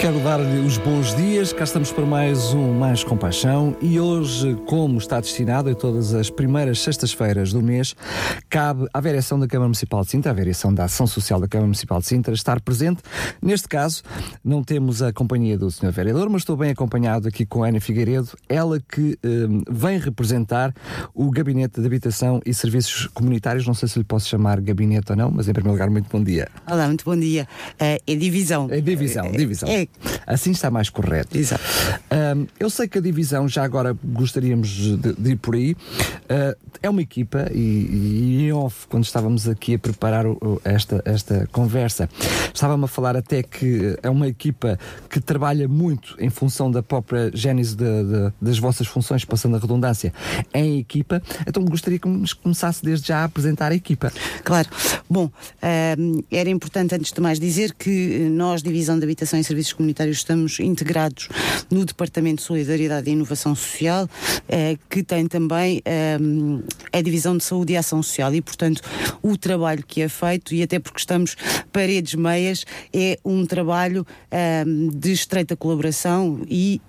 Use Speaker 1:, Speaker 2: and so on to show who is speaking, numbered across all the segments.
Speaker 1: Quero dar-lhe os bons dias, cá estamos para mais um Mais Compaixão e hoje, como está destinado em todas as primeiras sextas-feiras do mês, cabe à Vereação da Câmara Municipal de Sintra, à Vereação da Ação Social da Câmara Municipal de Sintra, estar presente. Neste caso, não temos a companhia do Sr. Vereador, mas estou bem acompanhado aqui com a Ana Figueiredo, ela que um, vem representar o Gabinete de Habitação e Serviços Comunitários, não sei se lhe posso chamar gabinete ou não, mas em primeiro lugar, muito bom dia.
Speaker 2: Olá, muito bom dia. Uh, é divisão.
Speaker 1: É divisão, divisão.
Speaker 2: É,
Speaker 1: Assim está mais correto.
Speaker 2: Exato.
Speaker 1: Um, eu sei que a divisão, já agora gostaríamos de, de ir por aí, uh, é uma equipa e, e em off, quando estávamos aqui a preparar o, esta, esta conversa, estava-me a falar até que é uma equipa que trabalha muito em função da própria gênese de, de, das vossas funções, passando a redundância, em equipa. Então gostaria que começasse desde já a apresentar a equipa.
Speaker 2: Claro. Bom, uh, era importante antes de mais dizer que nós, Divisão de Habitação e Serviços Comunitários, estamos integrados no Departamento de Solidariedade e Inovação Social, uh, que tem também uh, a Divisão de Saúde e Ação Social e, portanto, o trabalho que é feito, e até porque estamos paredes meias, é um trabalho de estreita colaboração e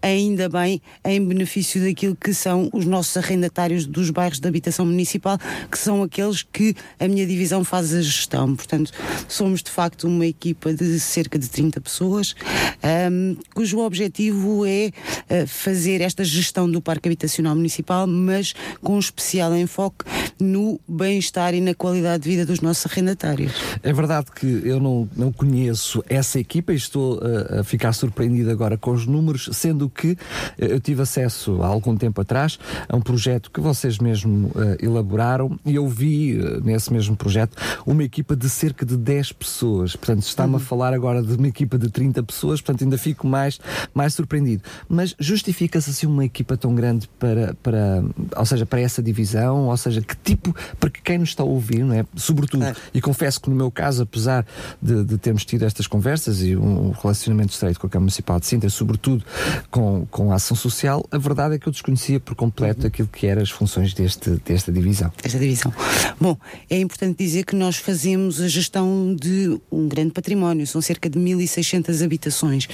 Speaker 2: ainda bem em benefício daquilo que são os nossos arrendatários dos bairros de habitação municipal, que são aqueles que a minha divisão faz a gestão. Portanto, somos de facto uma equipa de cerca de 30 pessoas, um, cujo objetivo é uh, fazer esta gestão do parque habitacional municipal, mas com especial enfoque no bem-estar e na qualidade de vida dos nossos arrendatários.
Speaker 1: É verdade que eu não, não conheço essa equipa e estou uh, a ficar surpreendido agora com os números, sendo que uh, eu tive acesso há algum tempo atrás a um projeto que vocês mesmo elaboraram e eu vi nesse mesmo projeto uma equipa de cerca de 10 pessoas. Portanto, está-me uhum. a falar agora de uma equipa de 30 pessoas, portanto, ainda fico mais, mais surpreendido. Mas justifica-se assim uma equipa tão grande para, para, ou seja, para essa divisão? Ou seja, que tipo, para quem nos está a ouvir, não é? Sobretudo, é. e confesso que no meu caso, apesar de, de, termos tido estas conversas e um relacionamento estreito com a Câmara Municipal de Sintra, sobretudo com, com a ação social, a verdade é que eu desconhecia por completo uhum. aquilo que eram as funções deste, desta divisão.
Speaker 2: Esta divisão. Bom, é importante dizer que nós fazemos a gestão de um grande património, são cerca de 1.600 habitações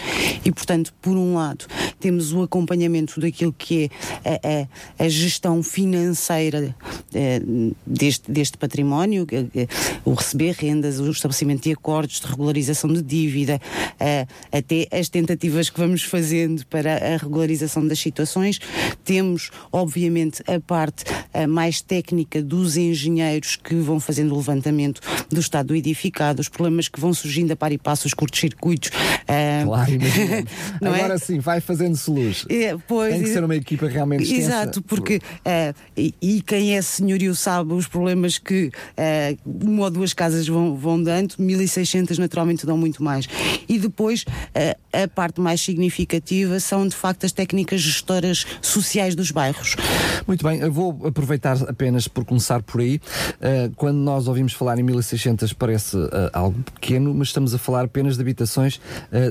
Speaker 2: e, portanto, por um lado, temos o acompanhamento daquilo que é a, a, a gestão financeira eh, deste, deste património, eh, o receber rendas, o estabelecimento de acordos de regularização de dívida, eh, até as tentativas que vamos fazendo para a regularização das situações. Temos, obviamente, a parte mais técnica dos engenheiros que vão fazendo o levantamento do estado do edificado, os problemas que vão surgindo a par e passo, os curtos-circuitos.
Speaker 1: Claro, Agora é? sim, vai fazendo-se luz. É, pois, Tem que ser uma equipa realmente extensa.
Speaker 2: Exato, porque uh, e, e, quem é senhorio sabe os problemas que uma ou duas casas vão, vão dando, 1600 naturalmente dão muito mais. E depois a parte mais significativa são de facto as técnicas gestoras sociais dos bairros.
Speaker 1: Muito bem, eu vou aproveitar apenas por começar por aí. quando nós ouvimos falar em 1600 parece algo pequeno, mas estamos a falar apenas de habitações,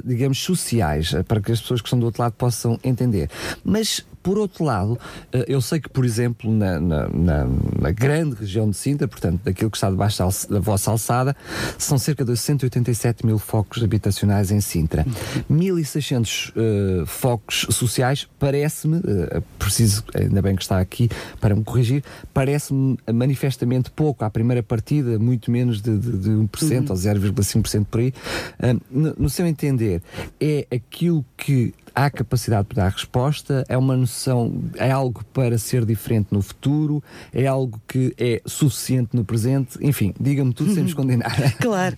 Speaker 1: digamos, sociais, para que as pessoas que estão do outro lado possam entender. Mas por outro lado, eh, eu sei que, por exemplo, na, na, na, na grande região de Sintra, portanto, daquilo que está debaixo da vossa alçada, são cerca de 187 mil focos habitacionais em Sintra. 1.600 uh, focos sociais, parece-me, uh, preciso, ainda bem que está aqui para me corrigir, parece-me manifestamente pouco à primeira partida, muito menos de, de, de 1% uhum. ou 0,5% por aí. Uh, no, no seu entender, é aquilo que há capacidade para dar resposta, é uma noção, é algo para ser diferente no futuro, é algo que é suficiente no presente, enfim, diga-me tudo sem nos condenar.
Speaker 2: Claro.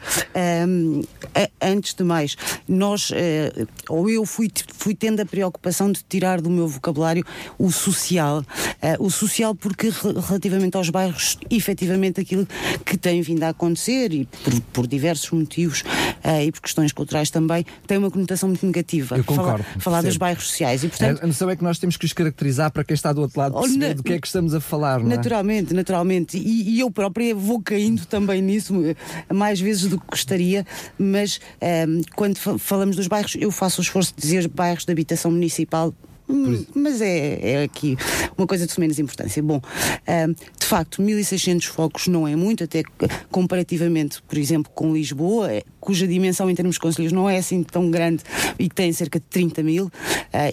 Speaker 2: Um, antes de mais, nós, uh, ou eu fui, fui tendo a preocupação de tirar do meu vocabulário o social. Uh, o social porque relativamente aos bairros, efetivamente aquilo que tem vindo a acontecer e por, por diversos motivos uh, e por questões culturais também, tem uma conotação muito negativa.
Speaker 1: Eu concordo.
Speaker 2: Falar, dos bairros sociais. E,
Speaker 1: portanto, a noção é que nós temos que os caracterizar para quem está do outro lado perceber na, do que é que estamos a falar. Não
Speaker 2: é? naturalmente,
Speaker 1: é?
Speaker 2: naturalmente. E, e, eu própria vou caindo também nisso, mais vezes do que gostaria, mas um, ehm, quando falamos dos bairros, eu faço o esforço de dizer bairros de habitação municipal mas é, é, aqui uma coisa de menos importância. Bom, uh, de facto, 1600 focos não é muito, até comparativamente, por exemplo, com Lisboa, é, cuja dimensão em termos de conselhos não é assim tão grande e que tem cerca de 30 mil uh,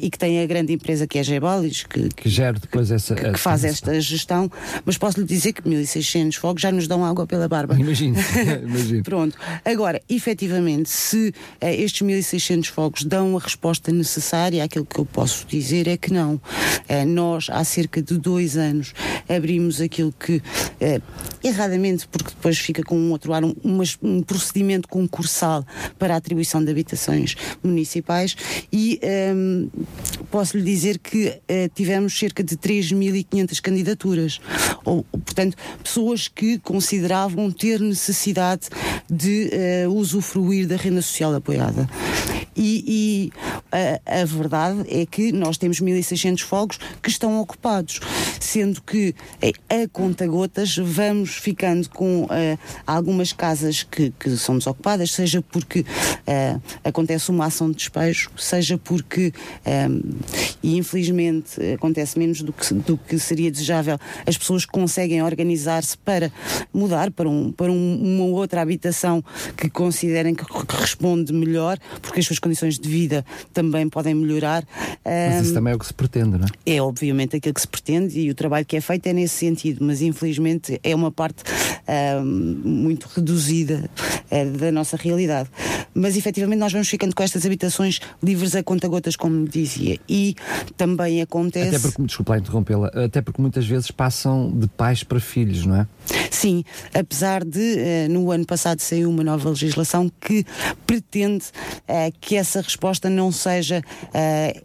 Speaker 2: e que tem a grande empresa que é a Gebalis, que,
Speaker 1: que gera depois essa.
Speaker 2: Que, que faz esta gestão, mas posso lhe dizer que 1600 focos já nos dão água pela barba.
Speaker 1: Imagino, imagino.
Speaker 2: Pronto. Agora, efetivamente, se uh, estes 1600 focos dão a resposta necessária àquilo que eu posso dizer dizer é que não. Uh, nós, há cerca de dois anos, abrimos aquilo que, uh, erradamente, porque depois fica com um outro ar, um, um procedimento concursal para a atribuição de habitações municipais e um, ehm, posso lhe dizer que uh, tivemos cerca de 3.500 candidaturas. Ou, portanto, pessoas que consideravam ter necessidade de usufruir da renda social apoiada. E, e a, a, verdade é que nós temos 1.600 fogos que estão ocupados, sendo que eh, a conta-gotas vamos ficando com uh, algumas casas que, que, são desocupadas, seja porque uh, acontece uma ação de despejo, seja porque, um, e infelizmente acontece menos do que, do que seria desejável, as pessoas conseguem organizar-se para mudar para, um, para um, uma outra habitação que considerem que responde melhor, porque as suas condições de vida também podem melhorar.
Speaker 1: Mas isso também é o que se pretende, não
Speaker 2: é? É obviamente aquilo que se pretende e o trabalho que é feito é nesse sentido, mas infelizmente é uma parte uh, muito reduzida uh, da nossa realidade. Mas efetivamente nós vamos ficando com estas habitações livres a conta-gotas, como dizia, e também acontece.
Speaker 1: Até porque, desculpa interrompê-la, até porque muitas vezes passam de pais para filhos, não é?
Speaker 2: Sim, apesar de uh, no ano passado saiu uma nova legislação que pretende uh, que essa resposta não seja uh,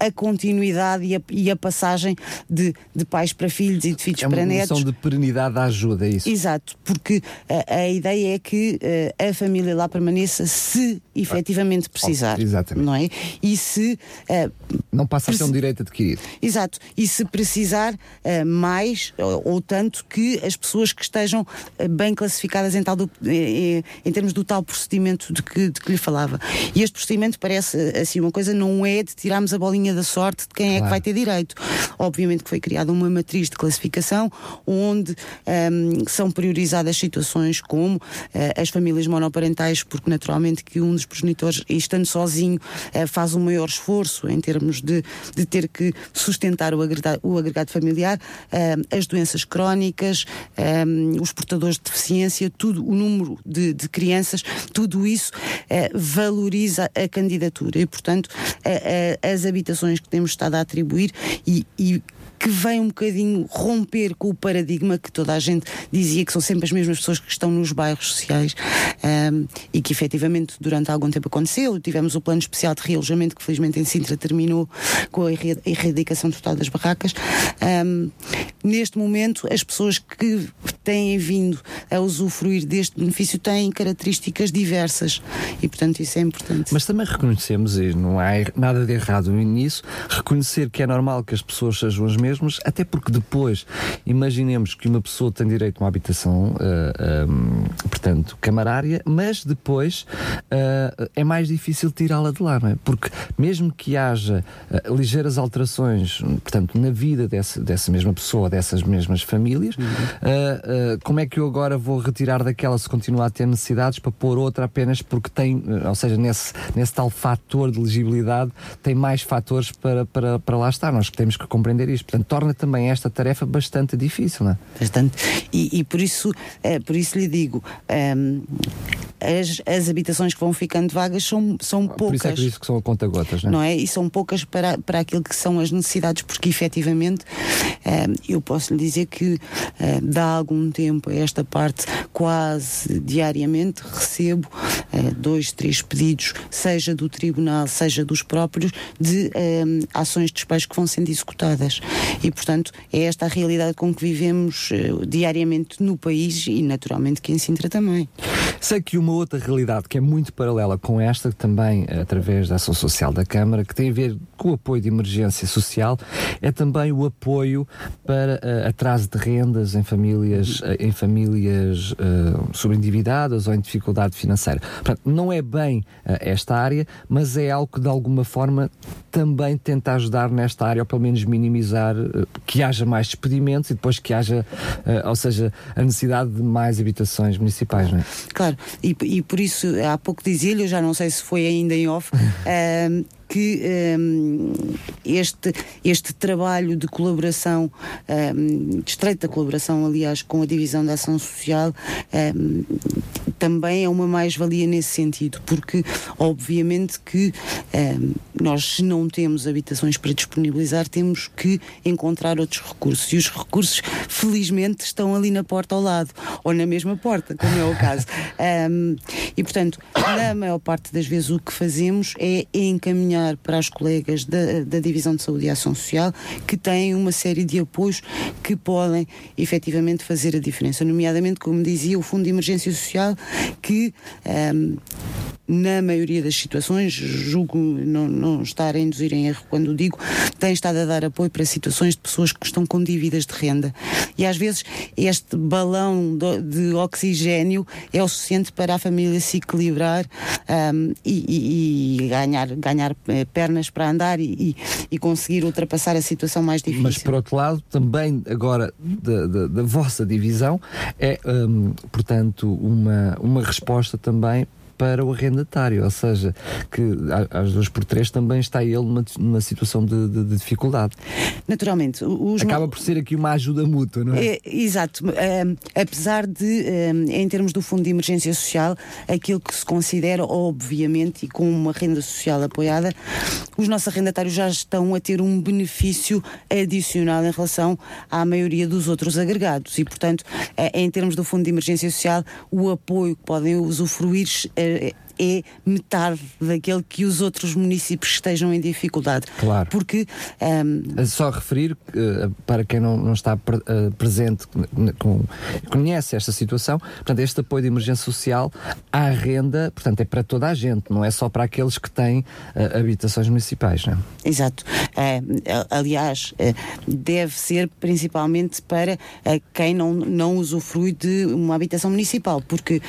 Speaker 2: a continuidade e a, e a passagem de, de, pais para filhos e de filhos
Speaker 1: é
Speaker 2: para netos.
Speaker 1: É uma de perenidade da ajuda, é isso?
Speaker 2: Exato, porque a, a ideia é que a, eh, a família lá permaneça se efetivamente ah, precisar.
Speaker 1: exatamente.
Speaker 2: Não é? E se. Uh,
Speaker 1: não passa a ser um direito adquirido.
Speaker 2: Exato. E se precisar uh, mais ou, tanto que as pessoas que estejam bem classificadas em, tal do, em, em termos do tal procedimento de que, de que lhe falava. E este procedimento parece assim uma coisa, não é de tirarmos a bolinha da sorte de quem claro. é que vai ter direito. Obviamente que foi criada uma matriz de classificação onde um, são priorizadas situações como uh, as famílias monoparentais, porque naturalmente que um dos progenitores, estando sozinho, uh, faz um maior esforço em termos de, de ter que sustentar o agregado, o agregado familiar, uh, as doenças crónicas, um, os portadores de deficiência, tudo, o número de, de crianças, tudo isso valoriza a candidatura e, portanto, as habitações que temos estado a atribuir e, e que vem um bocadinho romper com o paradigma que toda a gente dizia que são sempre as mesmas pessoas que estão nos bairros sociais um, e que efetivamente durante algum tempo aconteceu. Tivemos o plano especial de realojamento que felizmente em Sintra terminou com a erradicação total das barracas. Um, neste momento, as pessoas que têm vindo a usufruir deste benefício têm características diversas e, portanto, isso é importante.
Speaker 1: Mas também reconhecemos, e não há nada de errado nisso, reconhecer que é normal que as pessoas sejam as mesmas mesmos, até porque depois, imaginemos que uma pessoa tem direito a uma habitação, uh, eh, um, ehm, portanto, camarária, mas depois uh, é mais difícil tirá-la de lá, não é? Porque mesmo que haja uh, ligeiras alterações, portanto, na vida dessa, dessa mesma pessoa, dessas mesmas famílias, uhum. como é que eu agora vou retirar daquela se continuar a ter necessidades para pôr outra apenas porque tem, ou seja, nesse, nesse tal fator de legibilidade, tem mais fatores para, para, para lá estar. Nós temos que compreender isto. Portanto, torna também esta tarefa bastante difícil, não é?
Speaker 2: Bastante. E, e por, isso, é, por isso lhe digo. Um, as, as habitações que vão ficando vagas são, são poucas.
Speaker 1: Por isso é que diz que são a conta gotas, não é?
Speaker 2: não é? E são poucas para, para aquilo que são as necessidades, porque efetivamente eh, eu posso lhe dizer que eh, dá algum tempo a esta parte, quase diariamente, recebo eh, dois, três pedidos, seja do tribunal, seja dos próprios, de ações de despejo que vão sendo executadas. E, portanto, é esta a realidade com que vivemos eh, diariamente no país e, naturalmente, que em Sintra também.
Speaker 1: Sei que uma outra realidade que é muito paralela com esta, também através da Ação Social da Câmara, que tem a ver com o apoio de emergência social, é também o apoio para uh, atraso de rendas em famílias, uh, em famílias uh, sobreendividadas ou em dificuldade financeira. Portanto, não é bem esta área, mas é algo que de alguma forma também tenta ajudar nesta área, ou pelo menos minimizar que haja mais despedimentos e depois que haja, ou seja, a necessidade de mais habitações municipais, não é?
Speaker 2: Claro, e, e por isso há pouco dizia-lhe, eu já não sei se foi ainda em off, que um, este, este trabalho de colaboração, um, de estreita colaboração, aliás, com a Divisão da Ação Social, um, também é uma mais-valia nesse sentido, porque obviamente que nós, se não temos habitações para disponibilizar, temos que encontrar outros recursos. E os recursos, felizmente, estão ali na porta ao lado, ou na mesma porta, como é o caso. e, portanto, na maior parte das vezes, o que fazemos é encaminhar para as colegas da, da Divisão de Saúde e Ação Social que têm uma série de apoios que podem efetivamente fazer a diferença, nomeadamente, como dizia, o Fundo de Emergência Social, que um, na maioria das situações, julgo não, não estar a induzir em erro quando digo, tem estado a dar apoio para situações de pessoas que estão com dívidas de renda. E às vezes este balão de oxigênio é o suficiente para a família se equilibrar um, e, e, e, ganhar, ganhar pernas para andar e, e, conseguir ultrapassar a situação mais difícil.
Speaker 1: Mas por outro lado, também agora da, da, da vossa divisão é, um, portanto, uma, uma resposta também para o arrendatário, ou seja, que às duas por três também está ele numa, numa situação de, de, de, dificuldade.
Speaker 2: Naturalmente.
Speaker 1: Acaba por ser aqui uma ajuda mútua, não é? é
Speaker 2: exato. Um, apesar de, um, em termos do Fundo de Emergência Social, aquilo que se considera, obviamente, e com uma renda social apoiada, os nossos arrendatários já estão a ter um benefício adicional em relação à maioria dos outros agregados. E, portanto, eh, em termos do Fundo de Emergência Social, o apoio que podem usufruir é metade daquele que os outros municípios estejam em dificuldade.
Speaker 1: Claro.
Speaker 2: Porque. Um...
Speaker 1: Só referir, uh, para quem não, não está uh, presente, com, conhece esta situação, portanto, este apoio de emergência social à renda, portanto, é para toda a gente, não é só para aqueles que têm uh, habitações municipais, não é?
Speaker 2: Exato. Aliás, deve ser principalmente para quem não, não usufrui de uma habitação municipal, porque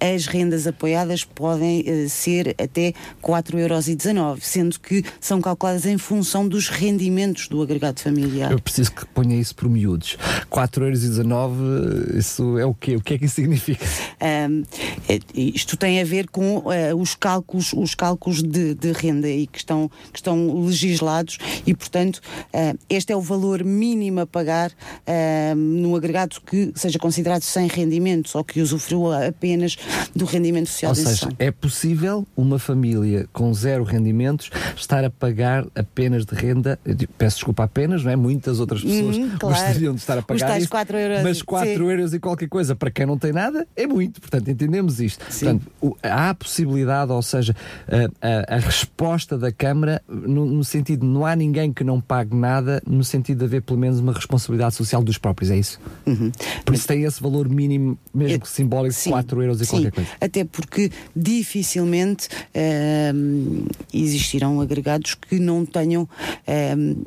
Speaker 2: as rendas apoiadas podem ser até 4,19€, sendo que são calculadas em função dos rendimentos do agregado familiar.
Speaker 1: Eu preciso que ponha isso por miúdos. 4,19€, isso é o quê? O que é que isso significa?
Speaker 2: Um, é, isto tem a ver com uh, os cálculos, os cálculos de, de, renda e que estão, que estão legislados e, portanto, uh, este é o valor mínimo a pagar uh, no agregado que seja considerado sem rendimentos ou que usufrua apenas do rendimento social
Speaker 1: Ou seja, é possível uma família com zero rendimentos estar a pagar apenas de renda, peço desculpa apenas, não é? Muitas outras pessoas
Speaker 2: hum, claro.
Speaker 1: gostariam de estar a pagar isso,
Speaker 2: 4 euros,
Speaker 1: mas 4 sim. euros e qualquer coisa para quem não tem nada é muito, portanto entendemos isto. Sim. Portanto, há a possibilidade, ou seja, a, a, a resposta da Câmara no, no, sentido, não há ninguém que não pague nada, no sentido de haver pelo menos uma responsabilidade social dos próprios, é isso?
Speaker 2: Uhum.
Speaker 1: Por isso tem esse valor mínimo, mesmo que simbólico, de 4 euros e
Speaker 2: sim.
Speaker 1: qualquer coisa.
Speaker 2: Até porque dificilmente uh, existirão agregados que não tenham uh,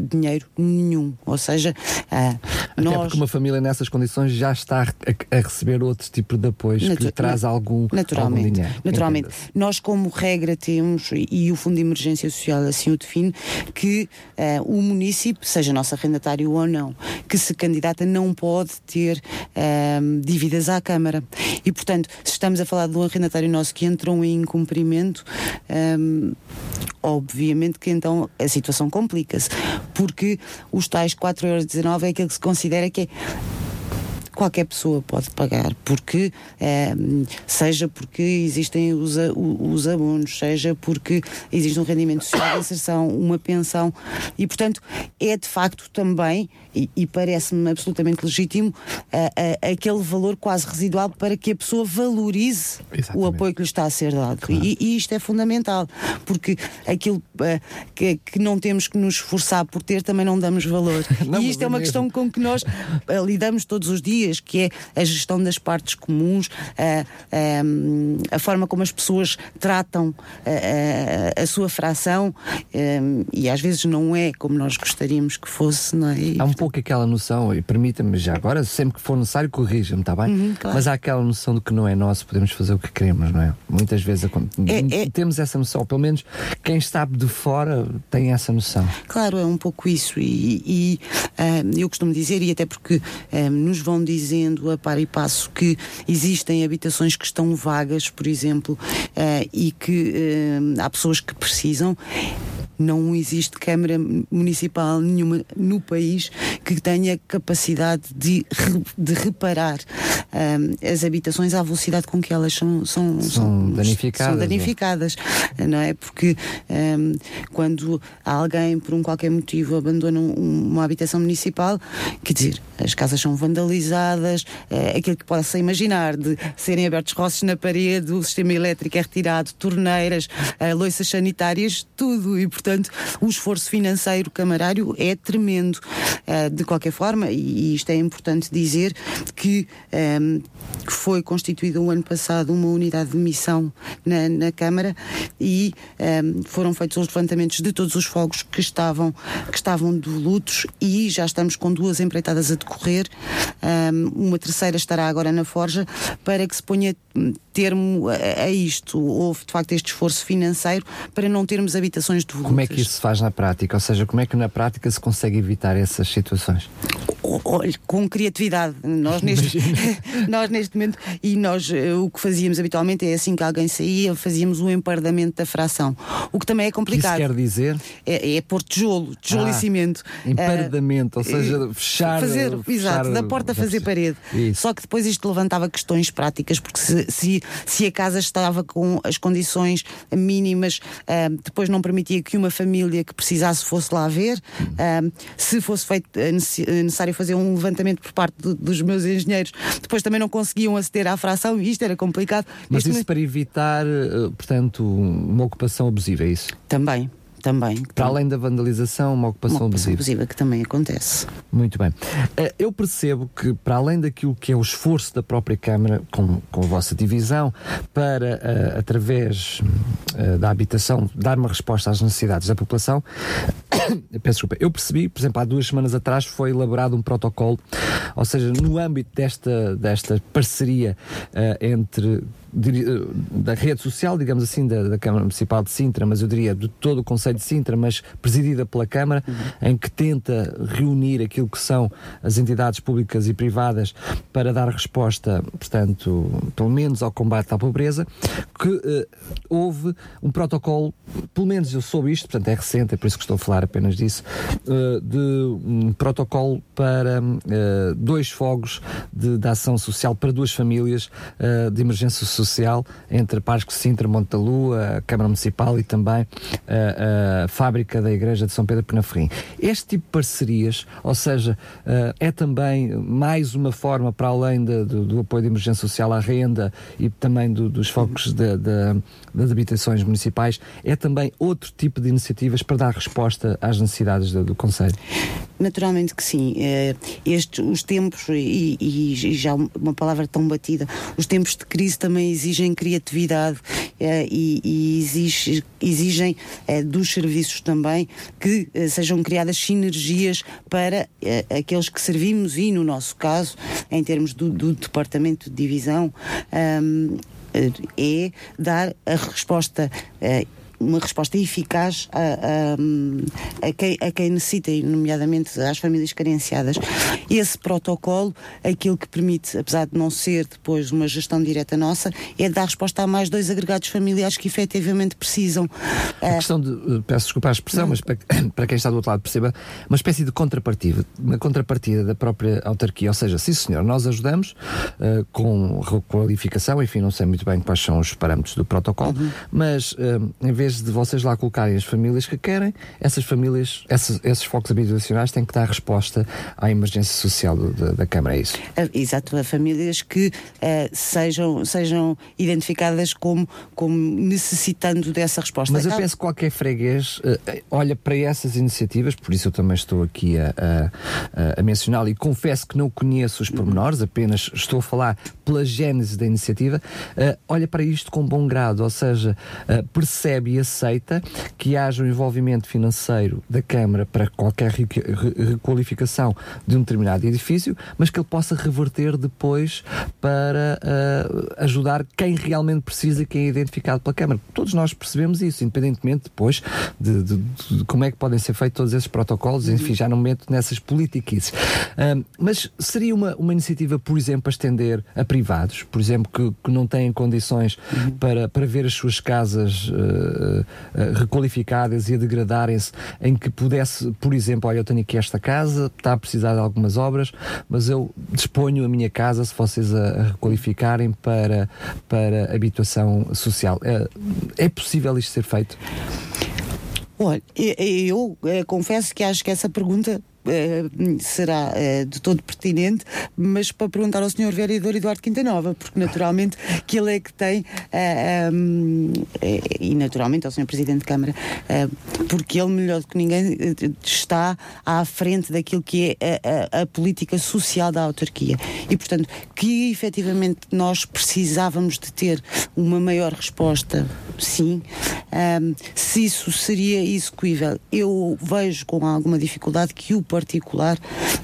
Speaker 2: dinheiro nenhum. Ou seja, uh,
Speaker 1: Até
Speaker 2: nós...
Speaker 1: porque uma família nessas condições já está a, a receber outro tipo de apoios Natu que lhe traz algum,
Speaker 2: naturalmente,
Speaker 1: algum dinheiro.
Speaker 2: Naturalmente. Nós, como regra, temos, e o Fundo de Emergência Social assim o define, que uh, o município, seja nosso arrendatário ou não, que se candidata não pode ter uh, dívidas à Câmara. E, portanto, se estamos a falar de um arrendatário nosso que entrou em incumprimento, um, obviamente que então a situação complica-se, porque os tais 4,19€ é aquilo que se considera que é qualquer pessoa pode pagar, porque eh, seja porque existem os, os abonos, seja porque existe um rendimento social de inserção, uma pensão, e portanto é de facto também, e, e parece-me absolutamente legítimo, aquele valor quase residual para que a pessoa valorize Exatamente. o apoio que lhe está a ser dado. Claro. E, e, isto é fundamental, porque aquilo uh, que, que, não temos que nos esforçar por ter também não damos valor. Não, e isto é uma mesmo. questão com que nós uh, lidamos todos os dias, que é a gestão das partes comuns, um, a forma como as pessoas tratam a sua fração, e às vezes não é como nós gostaríamos que fosse, não é?
Speaker 1: Há um pouco aquela noção, e permita-me já agora, sempre que for necessário, corrija-me, está bem? Uhum, claro. Mas há aquela noção de que não é nosso, podemos fazer o que queremos, não é? Muitas vezes é, é... temos essa noção, pelo menos quem está de fora tem essa noção.
Speaker 2: Claro, é um pouco isso, e, e uh, eu costumo dizer, e até porque uh, nos vão dizendo a par e passo que existem habitações que estão vagas, por exemplo, uh, e que há pessoas que precisam não existe Câmara Municipal nenhuma no país que tenha capacidade de, de reparar um, as habitações à velocidade com que elas são,
Speaker 1: são, são, são danificadas.
Speaker 2: São é? danificadas não é? Porque um, quando alguém, por um qualquer motivo, abandona um, uma habitação municipal, quer dizer, as casas são vandalizadas, é, aquilo que possa imaginar de serem abertos roços na parede, o sistema elétrico é retirado, torneiras, uh, loiças sanitárias, tudo. E, portanto, o esforço financeiro camarário é tremendo. Uh, de qualquer forma, e, isto é importante dizer, que, um, que foi constituída o ano passado uma unidade de missão na, na Câmara e um, foram feitos os levantamentos de todos os fogos que estavam, que estavam de lutos e já estamos com duas empreitadas a decorrer. Um, uma terceira estará agora na Forja para que se ponha termo a, a, isto. Houve de facto este esforço financeiro para não termos habitações de lutas.
Speaker 1: Como é que isso se faz na prática? Ou seja, como é que na prática se consegue evitar essas situações?
Speaker 2: Olha, com criatividade. Nós neste, nós neste momento, e nós eh, o que fazíamos habitualmente é assim que alguém saía, fazíamos o empardamento da fração. O que também é complicado.
Speaker 1: O que isso quer dizer?
Speaker 2: É, é pôr tijolo, tijolo ah, e cimento.
Speaker 1: Empardamento, ou seja, eh, fechar.
Speaker 2: Fazer,
Speaker 1: fechar,
Speaker 2: exato, da porta fazer parede. Isso. Só que depois isto levantava questões práticas, porque se, se, se a casa estava com as condições mínimas, depois não permitia que uma família que precisasse fosse lá ver. Se fosse feito necessário fazer um levantamento por parte do, dos meus engenheiros, depois também não conseguiam aceder à fração e isto era complicado.
Speaker 1: Mas isso para evitar, eh, portanto, uma ocupação abusiva, é isso?
Speaker 2: Também. Também.
Speaker 1: Para além da vandalização, uma ocupação, uma ocupação
Speaker 2: abusiva. que também acontece.
Speaker 1: Muito bem. Eh, eu percebo que, para além daquilo que é o esforço da própria Câmara, com, com a vossa divisão, para, eh, através eh, da habitação, dar uma resposta às necessidades da população, peço desculpa, eu percebi, por exemplo, há duas semanas atrás foi elaborado um protocolo, ou seja, no âmbito desta, desta parceria entre da rede social, digamos assim, da, da, Câmara Municipal de Sintra, mas eu diria de todo o Conselho de Sintra, mas presidida pela Câmara, uhum. em que tenta reunir aquilo que são as entidades públicas e privadas para dar resposta, portanto, pelo menos ao combate à pobreza, que uh, houve um protocolo, pelo menos eu soube isto, portanto é recente, é por isso que estou a falar apenas disso, uh, de um protocolo para uh, dois fogos de, de, ação social para duas famílias de emergência social entre Parque Sintra, Monte da Lua, Câmara Municipal e também a, a fábrica da Igreja de São Pedro Penafrim. Este tipo de parcerias, ou seja, é também mais uma forma, para além de, do, do, apoio de emergência social à renda e também do, dos focos de, de, das habitações municipais, é também outro tipo de iniciativas para dar resposta às necessidades do, do Conselho?
Speaker 2: Naturalmente que sim. Uh, estes, os tempos, e, e, já uma palavra tão batida, os tempos de crise também exigem criatividade eh, e, e exige, exigem eh, dos serviços também que eh, sejam criadas sinergias para aqueles que servimos e, no nosso caso, em termos do, do departamento de divisão, um, é dar a resposta uma resposta eficaz a, a, a, quem, a quem necessita, e nomeadamente às famílias carenciadas. Esse protocolo, aquilo que permite, apesar de não ser depois uma gestão direta nossa, é dar resposta a mais dois agregados familiares que efetivamente precisam.
Speaker 1: A questão de, eh, peço desculpa a expressão, mas para, para quem está do outro lado perceba, uma espécie de contrapartida, uma contrapartida da própria autarquia, ou seja, sim senhor, nós ajudamos uh, com requalificação, enfim, não sei muito bem quais são os parâmetros do protocolo, uhum. mas uh, em vez de vocês lá colocarem as famílias que querem, essas famílias, esses, esses focos habitacionais têm que dar resposta à emergência social do, da, da, Câmara, é isso?
Speaker 2: Exato, a famílias que uh, sejam, sejam identificadas como, como necessitando dessa resposta.
Speaker 1: Mas eu penso que qualquer freguês uh, olha para essas iniciativas, por isso eu também estou aqui a, a, a mencioná-lo e confesso que não conheço os pormenores, apenas estou a falar pela gênese da iniciativa, uh, olha para isto com bom grado, ou seja, percebe e aceita que haja um envolvimento financeiro da Câmara para qualquer requalificação de um determinado edifício, mas que ele possa reverter depois para uh, ajudar quem realmente precisa e quem é identificado pela Câmara. Todos nós percebemos isso, independentemente depois de, de, de como é que podem ser feitos todos esses protocolos, uhum. enfim, já não meto nessas politiquices. Uh, mas seria uma, uma iniciativa, por exemplo, a estender a privados, por exemplo, que, que não têm condições uhum. para, para ver as suas casas uh, requalificadas e a degradarem-se, em que pudesse, por exemplo, olha, eu tenho aqui esta casa, está a precisar de algumas obras, mas eu disponho a minha casa, se vocês a, requalificarem, para, para habitação social. É, é possível isto ser feito?
Speaker 2: Olha, eu, eu, eu, eh, confesso que acho que essa pergunta eh, será uh, de todo pertinente, mas para perguntar ao Sr. Vereador Eduardo Quintanova, porque naturalmente que ele é que tem, um, e naturalmente ao Sr. Presidente de Câmara, porque ele, melhor do que ninguém, está à frente daquilo que é a, a, a, política social da autarquia. E, portanto, que efetivamente nós precisávamos de ter uma maior resposta, sim. Se isso seria execuível, eu vejo com alguma dificuldade que o particular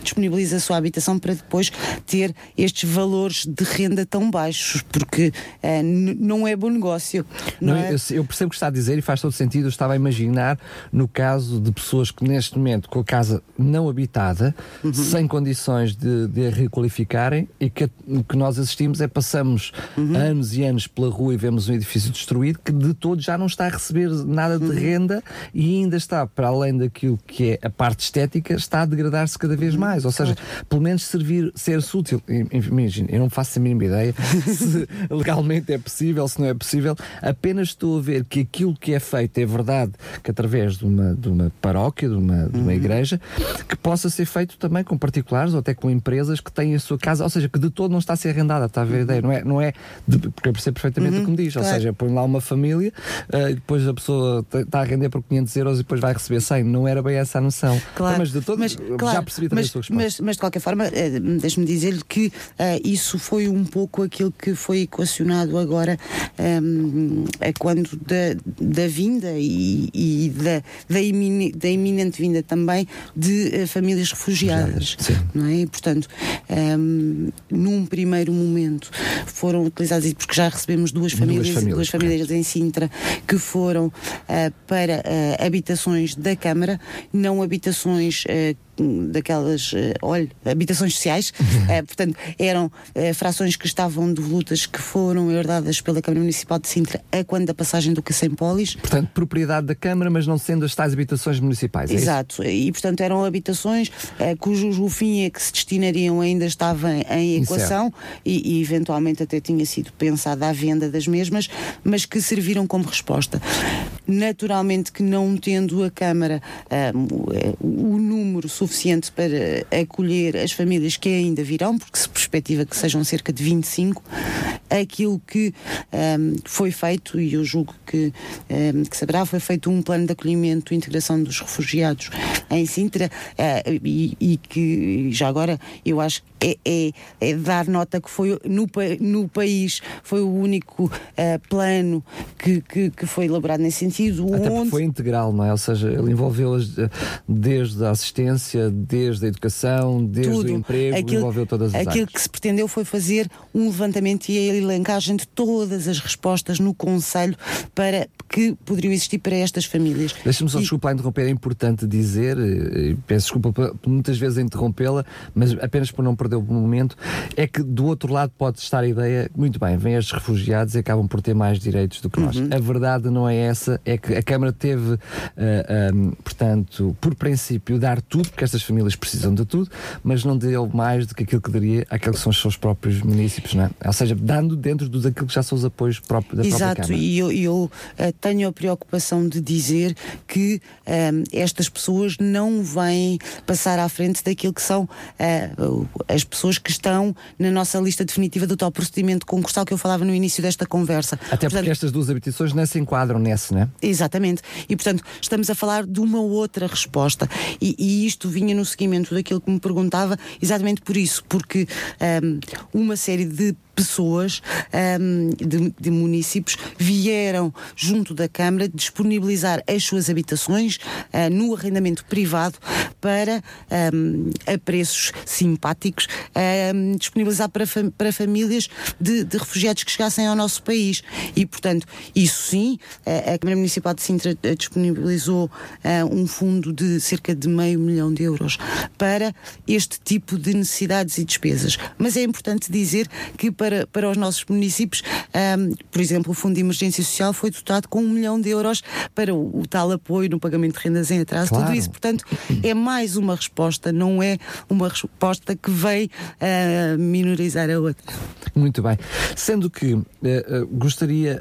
Speaker 2: disponibiliza a sua habitação para depois ter estes valores de renda tão baixos, porque uh, não é bom negócio. Não, não é?
Speaker 1: Eu, eu, percebo o que está a dizer e faz todo sentido. Eu estava a imaginar no caso de pessoas que neste momento com a casa não habitada, uhum. sem condições de, de a requalificarem e que, que nós assistimos é passamos uhum. anos e anos pela rua e vemos um edifício destruído que de todo já não está a receber nada de uhum. renda e ainda está, para além daquilo que é a parte estética, está está a degradar-se cada vez mais. Ou seja, pelo menos servir, ser-se útil. Imagina, eu não faço a mínima ideia se legalmente é possível, se não é possível. Apenas estou a ver que aquilo que é feito é verdade que através de uma, de uma paróquia, de uma, de uma uhum. igreja, que possa ser feito também com particulares ou até com empresas que têm a sua casa, ou seja, que de todo não está a ser arrendada, está a ver a ideia, não é? Não é de, porque eu percebo perfeitamente uhum, o que me diz, claro. ou seja, põe lá uma família uh, e depois a pessoa está a render por 500 euros e depois vai receber 100, não era bem essa a noção.
Speaker 2: Claro.
Speaker 1: Mas de todo
Speaker 2: mas,
Speaker 1: claro, já percebi
Speaker 2: mas, resposta. Mas, mas de qualquer forma, eh, deixe-me dizer-lhe que uh, isso foi um pouco aquilo que foi equacionado agora um, ehm, quando da, da vinda e, e da, da, imine, da, iminente vinda também de uh, famílias refugiadas. Não é? E, portanto, um, num primeiro momento foram utilizadas, porque já recebemos duas famílias, duas famílias, duas famílias em Sintra que foram uh, para habitações da Câmara, não habitações Bye. Daquelas, uh, olha, habitações sociais, uh, portanto, eram uh, frações que estavam devolutas que foram herdadas pela Câmara Municipal de Sintra a quando da passagem do Polis.
Speaker 1: Portanto, propriedade da Câmara, mas não sendo as tais habitações municipais. É
Speaker 2: Exato, e portanto eram habitações cujos o fim é que se destinariam ainda estava em equação e, e, eventualmente até tinha sido pensada a venda das mesmas, mas que serviram como resposta. Naturalmente que não tendo a Câmara o número suficiente suficiente para acolher as famílias que ainda virão, porque se perspectiva que sejam cerca de 25, aquilo que um, foi feito, e eu julgo que, um, que saberá, foi feito um plano de acolhimento e integração dos refugiados em Sintra uh, e, e, que já agora eu acho que é, é, é, dar nota que foi no, no país foi o único uh, plano que, que, que, foi elaborado nesse sentido.
Speaker 1: Até onde... foi integral, não é? Ou seja, ele envolveu-as eh, desde a assistência, desde a educação, desde Tudo. o emprego, aquilo, envolveu todas as
Speaker 2: Aquilo
Speaker 1: áreas.
Speaker 2: que se pretendeu foi fazer um levantamento e a elencagem de todas as respostas no Conselho para que poderiam existir para estas famílias.
Speaker 1: Deixa-me só,
Speaker 2: E-
Speaker 1: desculpa, interromper, é importante dizer, eh, e peço desculpa por muitas vezes interrompê-la, mas apenas por não perder o momento, é que do outro lado pode estar a ideia, muito bem, vêm estes refugiados e acabam por ter mais direitos do que nós.
Speaker 2: Uhum.
Speaker 1: A verdade não é essa, é que a Câmara teve, ah, ah, portanto, por princípio, dar tudo, porque estas famílias precisam de tudo, mas não deu mais do que aquilo que daria àqueles que são os seus próprios municípios, não é? Ou seja, dando dentro do- daquilo que já são os apoios próprios da própria
Speaker 2: Exato,
Speaker 1: Câmara.
Speaker 2: e eu, eu, eh, tenho a preocupação de dizer que ehm, estas pessoas não vêm passar à frente daquilo que são o- as pessoas que estão na nossa lista definitiva do tal procedimento concursal que eu falava no início desta conversa.
Speaker 1: Até porque
Speaker 2: Portanto,
Speaker 1: estas duas habitações nem se enquadram nesse, não é?
Speaker 2: Exatamente. E, portanto, estamos a falar de uma outra resposta. E, e isto vinha no seguimento daquilo que me perguntava, exatamente por isso, porque ahm, uma série de pessoas ahm, de, de municípios vieram junto da Câmara disponibilizar as suas habitações ah, no arrendamento privado para ahm, a preços simpáticos ahm, disponibilizar para, fam- para famílias de, de refugiados que chegassem ao nosso país. E portanto isso sim a, Câmara Municipal de Sintra eh, disponibilizou ah, um fundo de cerca de meio milhão de euros para este tipo de necessidades e despesas. Mas é importante dizer que para, para os nossos municípios ahm, por exemplo o Fundo de Emergência Social foi dotado com um milhão de euros para o, o tal apoio no pagamento de rendas em atraso
Speaker 1: Claro.
Speaker 2: tudo isso Portanto, é mais uma resposta, não é uma resposta que vem ah, minorizar a outra.
Speaker 1: Muito bem. Sendo que eh, eh, gostaria,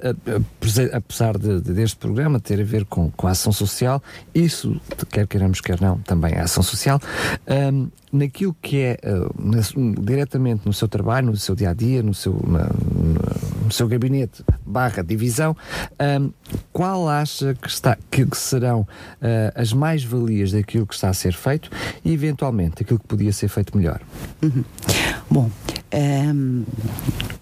Speaker 1: apesar de, de- deste programa ter a ver com, com a ação social, isso, quer queiramos, quer não, também é ação social, ahm, naquilo que é eh, na- diretamente no seu trabalho, no seu dia a dia, no seu, na- no seu gabinete barra divisão, ahm, qual acha que, está, que, que serão eh, as mais-valias daquilo que está a ser feito e, eventualmente, aquilo que podia ser feito melhor?
Speaker 2: Bom, ehm,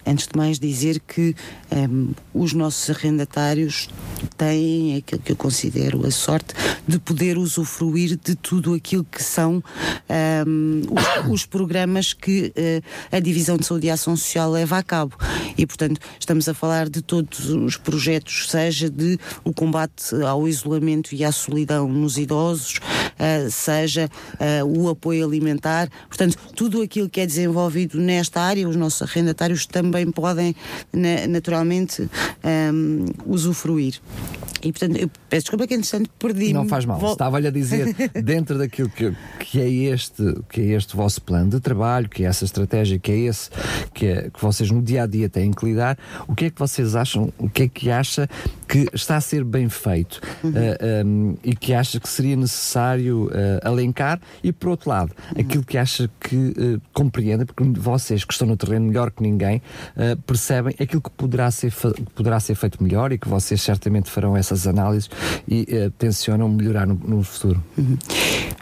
Speaker 2: antes de mais dizer que ehm, os nossos arrendatários têm aquilo que eu considero a sorte de poder usufruir de tudo aquilo que são ehm, os, os programas que eh, a Divisão de Saúde e Ação Social leva a cabo. E, portanto, estamos a falar de todos os projetos, seja de o combate ao isolamento e à solidão nos idosos, eh, seja eh, o apoio alimentar, portanto, tudo aquilo que é desenvolvido nesta área, os nossos arrendatários também podem na- naturalmente ehm, usufruir. E portanto, eu peço desculpa que entretanto perdi
Speaker 1: Não faz mal. Estava-lhe a dizer, dentro daquilo que, que, é este, que é este vosso plano de trabalho, que é essa estratégia, que é esse que, é, que vocês no dia a dia têm que lidar, o que é que vocês acham, o que é que acha que está a ser bem feito eh, um, e que acha que seria necessário eh, alencar e, por outro lado, aquilo que acha que eh, compreende, porque vocês que estão no terreno melhor que ninguém percebem aquilo que poderá ser, poderá ser feito melhor e que vocês certamente farão essas análises e tencionam melhorar no, no futuro.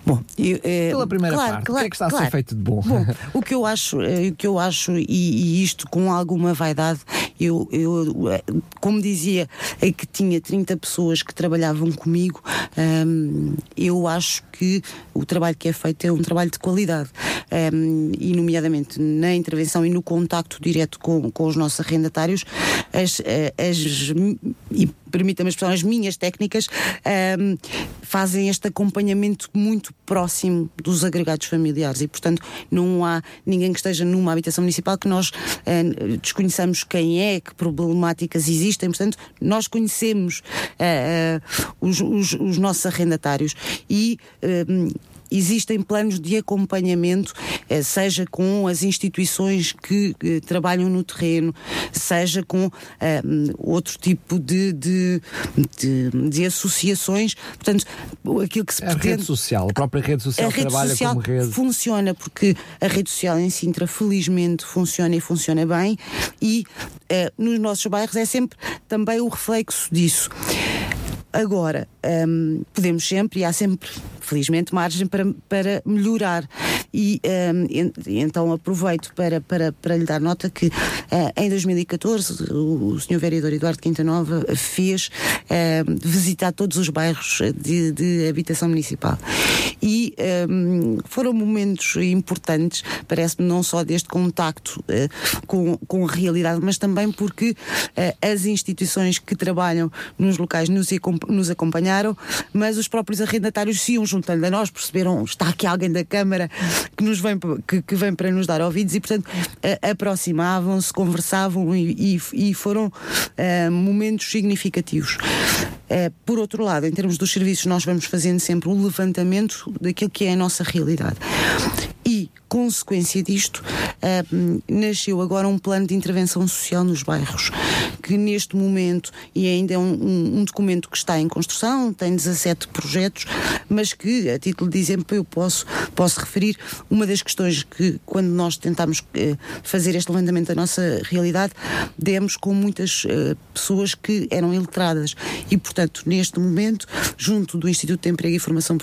Speaker 2: Bom, eu, eh,
Speaker 1: Pela primeira
Speaker 2: claro,
Speaker 1: parte, o
Speaker 2: claro,
Speaker 1: que é que está a
Speaker 2: claro.
Speaker 1: ser feito de bom?
Speaker 2: Bom, o que eu acho, o que eu acho e, e isto com alguma vaidade, eu, eu como dizia, é que tinha 30 pessoas que trabalhavam comigo, hum, eu acho que o trabalho que é feito é um trabalho de qualidade, hum, e nomeadamente na intervenção e no contacto direto com, com os nossos arrendatários, as, eh, as permita-me expressão, as minhas técnicas hum, fazem este acompanhamento muito próximo dos agregados familiares. E, portanto, não há ninguém que esteja numa habitação municipal que nós hum, desconheçamos quem é, que problemáticas existem, portanto, nós conhecemos ah, ah, os, os- os nossos arrendatários. E existem planos de acompanhamento, eh, seja com as instituições que eh, trabalham no terreno, seja com eh, outro tipo de, de, de, de associações. Portanto, aquilo que se
Speaker 1: A rede
Speaker 2: pretende.
Speaker 1: social, a própria rede social
Speaker 2: A rede
Speaker 1: trabalha
Speaker 2: social
Speaker 1: como rede.
Speaker 2: funciona porque a rede social em Sintra felizmente funciona e funciona bem e nos nossos bairros é sempre também o reflexo disso. Agora, hum, podemos sempre, e há sempre, felizmente, margem para, para melhorar. E um, então aproveito para, para, para lhe dar nota que uh, em 2014 o, o Sr. Vereador Eduardo Quinta Nova fez uh, visitar todos os bairros de, de habitação municipal. E um, foram momentos importantes, parece-me, não só deste contacto uh, com, com a realidade, mas também porque as instituições que trabalham nos locais nos, nos acompanharam, mas os próprios arrendatários se iam juntando a nós, perceberam, está aqui alguém da Câmara que nos vem, que, que vem para nos dar ouvidos e, portanto, aproximavam-se, conversavam e, e, e foram uh, momentos significativos. Uh, por outro lado, em termos dos serviços, nós vamos fazendo sempre o um levantamento daquilo que é a nossa realidade. E consequência disto, uh, nasceu agora um plano de intervenção social nos bairros, que neste momento, e ainda é um, um, um, documento que está em construção, tem 17 projetos, mas que, a título de exemplo, eu posso, posso referir uma das questões que, quando nós tentámos uh, fazer este levantamento da nossa realidade, demos com muitas uh, pessoas que eram iletradas. E, portanto, neste momento, junto do Instituto de Emprego e Formação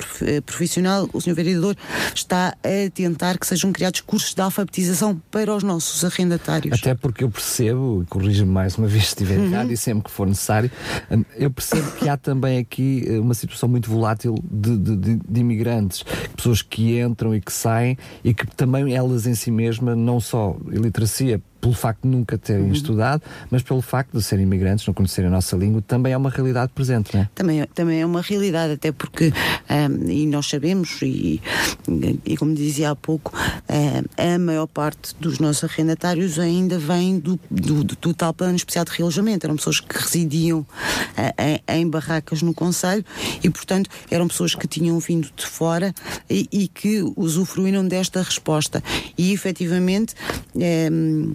Speaker 2: Profissional, o Sr. Vereador está a tentar que seja sejam criados cursos de alfabetização para os nossos arrendatários.
Speaker 1: Até porque eu percebo, corrija-me mais uma vez se estiver uhum. errado e sempre que for necessário, hum, eu percebo que há também aqui eh, uma situação muito volátil de, de, de, de imigrantes, pessoas que entram e que saem e que também elas em si mesmas, não só iliteracia pelo facto de nunca terem uhum. estudado, mas pelo facto de serem imigrantes, não conhecerem a nossa língua, também é uma realidade presente, não é?
Speaker 2: Também, também é uma realidade, até porque, um, e nós sabemos, e, e como dizia há pouco, um, a maior parte dos nossos arrendatários ainda vem do, do, do tal plano especial de realojamento. Eram pessoas que residiam uh, em, em, barracas no Conselho e, portanto, eram pessoas que tinham vindo de fora e, e que usufruíram desta resposta. E, efetivamente, um,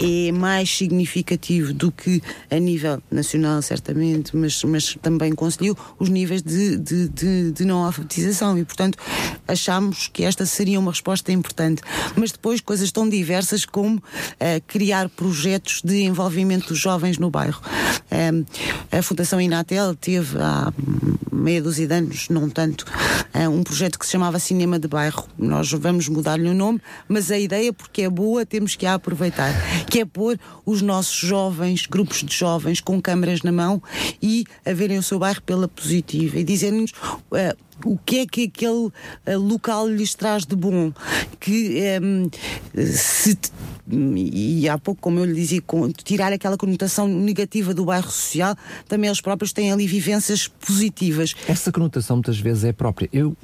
Speaker 2: é mais significativo do que a nível nacional, certamente, mas, mas também conseguiu os níveis de, de, de, de não alfabetização e, portanto, achamos que esta seria uma resposta importante. Mas depois, coisas tão diversas como uh, criar projetos de envolvimento dos jovens no bairro. Uh, a Fundação Inatel teve há meia dúzia de anos, não tanto, uh, um projeto que se chamava Cinema de Bairro. Nós vamos mudar-lhe o nome, mas a ideia, porque é boa, temos que a aproveitar que é pôr os nossos jovens, grupos de jovens com câmaras na mão e a verem o seu bairro pela positiva e dizerem-nos uh, o que é que aquele uh, local lhes traz de bom. Que um, se e há pouco, como eu lhe dizia, tirar aquela conotação negativa do bairro social, também eles próprios têm ali vivências positivas.
Speaker 1: Essa conotação muitas vezes é própria. Eu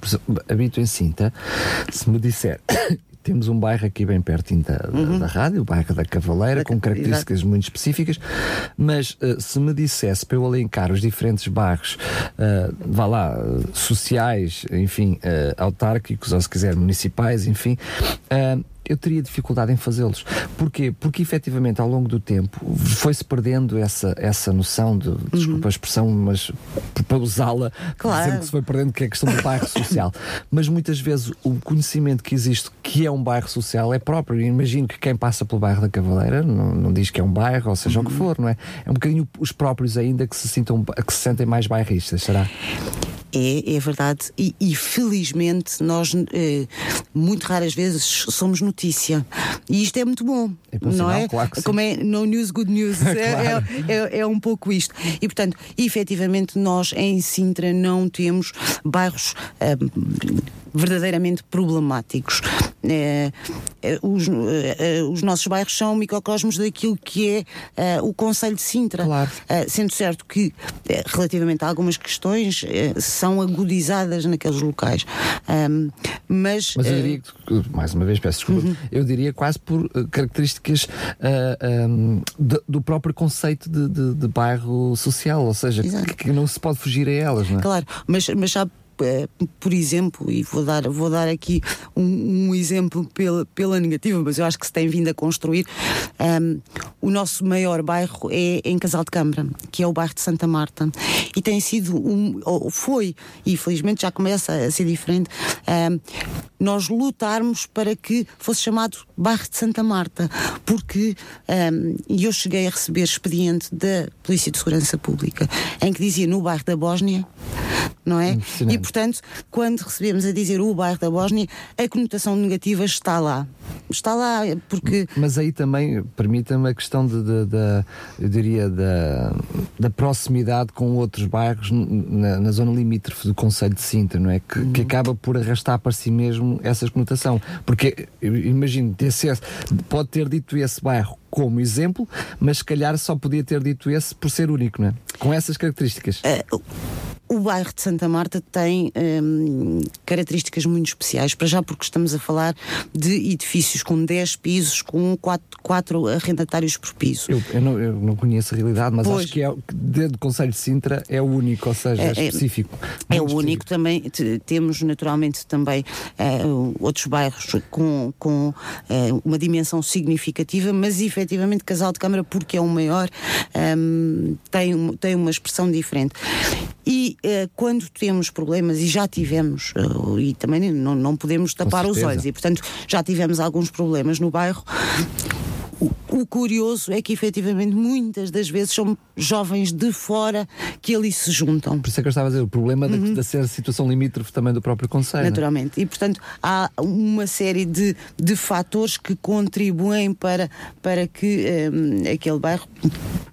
Speaker 1: habito em Cinta, se me disser temos um bairro aqui bem pertinho da, uhum. da, rádio, o bairro da Cavaleira, com características Exato. muito específicas, mas uh, se me dissesse para eu alencar os diferentes bairros, uh, vá lá, uh, sociais, enfim, uh, autárquicos, ou se quiser, municipais, enfim, eu teria dificuldade em fazê-los. Porquê? Porque efetivamente ao longo do tempo foi-se perdendo essa, essa noção de, desculpa uhum. a expressão, mas para usá-la, claro. dizendo que se foi perdendo que é a questão do bairro social. Mas muitas vezes o conhecimento que existe que é um bairro social é próprio. Eu imagino que quem passa pelo bairro da Cavaleira não, não diz que é um bairro, ou seja uhum. o que uhum. for, não é? É um bocadinho os próprios ainda que se, sintam, que se sentem mais bairristas, será?
Speaker 2: É, é verdade. E, e felizmente nós eh, muito raras vezes somos notícia. E isto é muito bom. É não sinal, é?
Speaker 1: Claro
Speaker 2: Como é no news, good news. claro. é, é, é, um pouco isto. E portanto, efetivamente, nós em Sintra não temos bairros. Eh, verdadeiramente problemáticos. É, os, é, os, nossos bairros são microcosmos daquilo que é, o Conselho de Sintra.
Speaker 1: Claro.
Speaker 2: sendo certo que, relativamente a algumas questões, são agudizadas naqueles locais. mas,
Speaker 1: mas eu diria, que, mais uma vez, peço desculpa, uhum. eu diria quase por características uh, um, do, do, próprio conceito de, de, de bairro social, ou seja, que, que, não se pode fugir a elas. Não é?
Speaker 2: Claro, mas, mas sabe eh, por exemplo, e vou dar, vou dar aqui um, um, exemplo pela, pela negativa, mas eu acho que se tem vindo a construir. Um, o nosso maior bairro é em Casal de Câmara, que é o bairro de Santa Marta. E tem sido um, ou foi, e felizmente já começa a ser diferente, um, nós lutarmos para que fosse chamado bairro de Santa Marta, porque eu cheguei a receber expediente da Polícia de Segurança Pública em que dizia no bairro da Bósnia, não é? E quando recebemos a dizer o bairro da Bósnia, a conotação negativa está lá. Está lá, porque.
Speaker 1: Mas aí também permita-me a questão de, de, de, eu diria, da, da proximidade com outros bairros na, na zona limítrofe do Conselho de Sintra, não é? Que, uhum. que, acaba por arrastar para si mesmo essa conotação. Porque, imagino, pode ter dito esse bairro como exemplo, mas se calhar só podia ter dito esse por ser único, não é? Com essas características.
Speaker 2: Uh, o bairro de Santa Marta tem um, características muito especiais, para já porque estamos a falar de edifícios com 10 pisos, com 4, 4 arrendatários por piso.
Speaker 1: Eu, eu, não, eu não, conheço a realidade, mas pois. acho que é, dentro do Conselho de Sintra é o único, ou seja, é, é, é específico.
Speaker 2: É, o único também. Temos naturalmente também uh, outros bairros com, com uh, uma dimensão significativa, mas efetivamente Casal de Câmara, porque é o maior, um, tem, tem uma expressão diferente. E uh, quando temos problemas, e já tivemos, uh, e também não, não podemos tapar os olhos, e portanto já tivemos alguns problemas no bairro, o, curioso é que efetivamente muitas das vezes são jovens de fora que ali se juntam.
Speaker 1: Por isso é que eu estava a dizer, o problema uhum. da, ser situação limítrofe também do próprio Conselho.
Speaker 2: Naturalmente. E portanto há uma série de, de fatores que contribuem para, para que um, aquele bairro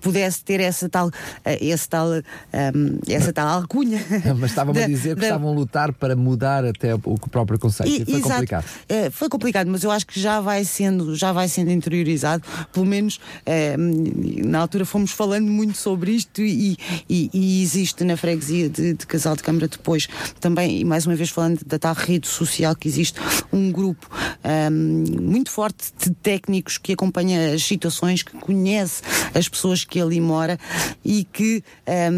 Speaker 2: pudesse ter essa tal, eh, esse tal, um, essa tal alcunha.
Speaker 1: Mas estavam a dizer que da... estavam a lutar para mudar até o próprio Conselho. E, foi exato. complicado.
Speaker 2: Uh, foi complicado, mas eu acho que já vai sendo, já vai sendo interiorizado pelo menos eh, na altura fomos falando muito sobre isto e, e, e existe na freguesia de, de, Casal de Câmara depois também, e mais uma vez falando da tal rede social que existe, um grupo eh, muito forte de técnicos que acompanha as situações, que conhece as pessoas que ali mora e que eh,